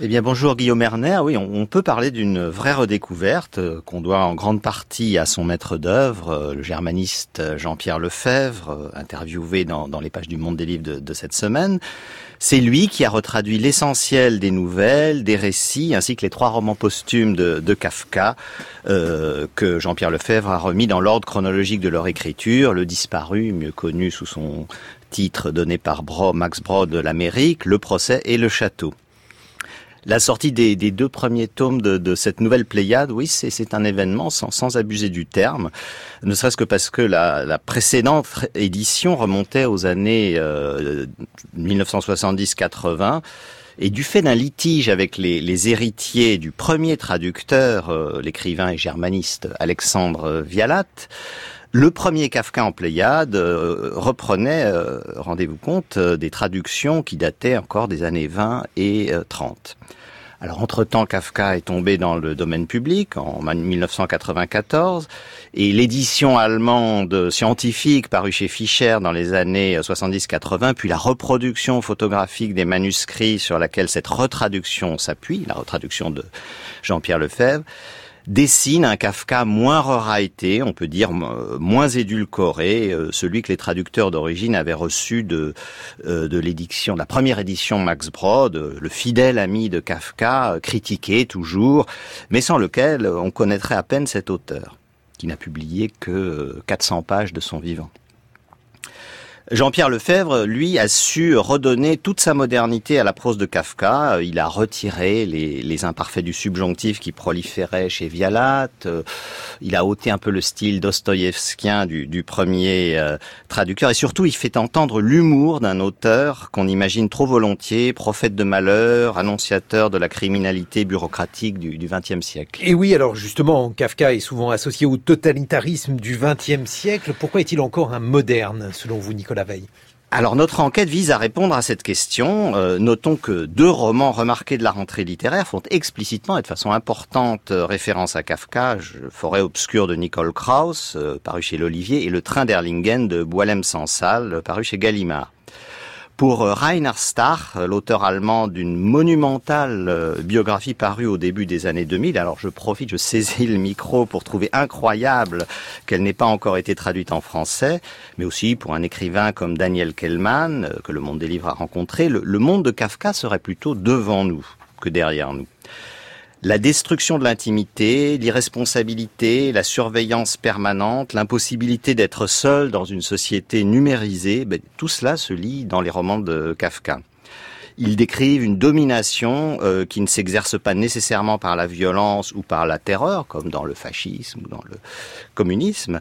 Eh bien bonjour Guillaume Erner, oui on, peut parler d'une vraie redécouverte euh, qu'on doit en grande partie à son maître d'œuvre, euh, le germaniste Jean-Pierre Lefebvre, euh, interviewé dans, les pages du Monde des Livres de, cette semaine. C'est lui qui a retraduit l'essentiel des nouvelles, des récits, ainsi que les trois romans posthumes de, Kafka que Jean-Pierre Lefebvre a remis dans l'ordre chronologique de leur écriture, Le Disparu, mieux connu sous son titre donné par Max Brod de l'Amérique, Le Procès et Le Château. La sortie des, deux premiers tomes de, cette nouvelle Pléiade, oui, c'est un événement sans, abuser du terme, ne serait-ce que parce que la, précédente édition remontait aux années 1970-80. Euh, et du fait d'un litige avec les, héritiers du premier traducteur, euh, l'écrivain et germaniste Alexandre Vialat, le premier Kafka en Pléiade euh, reprenait, euh, rendez-vous compte, euh, des traductions qui dataient encore des années 20 et 30. Alors entre-temps, Kafka est tombé dans le domaine public en 1994 et l'édition allemande scientifique parue chez Fischer dans les années 70-80, puis la reproduction photographique des manuscrits sur laquelle cette retraduction s'appuie, la retraduction de Jean-Pierre Lefebvre, dessine un Kafka moins raraité, on peut dire moins édulcoré, euh, celui que les traducteurs d'origine avaient reçu de, euh, de l'édition, la première édition Max Brod, euh, le fidèle ami de Kafka, critiqué toujours, mais sans lequel on connaîtrait à peine cet auteur, qui n'a publié que 400 pages de son vivant. Jean-Pierre Lefebvre, lui, a su redonner toute sa modernité à la prose de Kafka. Il a retiré les, imparfaits du subjonctif qui proliféraient chez Vialat. Il a ôté un peu le style dostoïevskien du, premier euh, traducteur. Et surtout, il fait entendre l'humour d'un auteur qu'on imagine trop volontiers, prophète de malheur, annonciateur de la criminalité bureaucratique du XXe siècle. Et oui, alors justement, Kafka est souvent associé au totalitarisme du XXe siècle. Pourquoi est-il encore un moderne, selon vous, Nicolas? Alors notre enquête vise à répondre à cette question. Euh, notons que deux romans remarqués de la rentrée littéraire font explicitement et de façon importante euh, référence à Kafka, Forêt obscure de Nicole Krauss, euh, paru chez l'Olivier, et Le train d'Erlingen de Boilem Sansal, paru chez Gallimard. Pour euh, Rainer Starr, euh, l'auteur allemand d'une monumentale euh, biographie parue au début des années 2000, alors je profite, je saisis le micro pour trouver incroyable qu'elle n'ait pas encore été traduite en français, mais aussi pour un écrivain comme Daniel Kellman, que le monde des livres a rencontré, le monde de Kafka serait plutôt devant nous que derrière nous la destruction de l'intimité, l'irresponsabilité, la surveillance permanente, l'impossibilité d'être seul dans une société numérisée, ben, tout cela se lit dans les romans de Kafka. Ils décrivent une domination euh, qui ne s'exerce pas nécessairement par la violence ou par la terreur, comme dans le fascisme ou dans le communisme,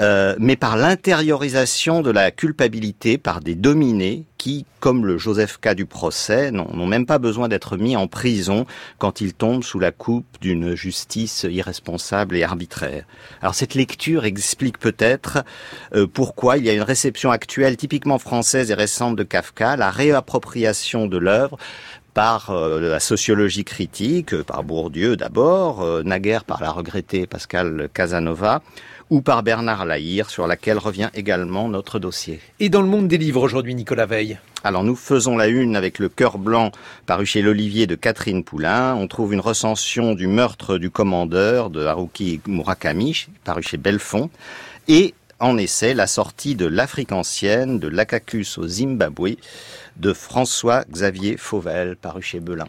euh, mais par l'intériorisation de la culpabilité par des dominés qui, comme le Joseph K du procès, n'ont même pas besoin d'être mis en prison quand ils tombent sous la coupe d'une justice irresponsable et arbitraire. Alors cette lecture explique peut-être euh, pourquoi il y a une réception actuelle typiquement française et récente de Kafka, la réappropriation de l'œuvre par euh, la sociologie critique, par Bourdieu d'abord, naguère par la regrettée Pascal Casanova, ou par Bernard Lahire, sur laquelle revient également notre dossier. Et dans le monde des livres aujourd'hui, Nicolas Veil alors nous faisons la une avec le cœur blanc paru chez l'Olivier de Catherine Poulain. On trouve une recension du meurtre du commandeur de Haruki Murakami paru chez Belfond. Et en essai la sortie de l'Afrique ancienne, de l'Acacus au Zimbabwe de François-Xavier Fauvel paru chez Belin.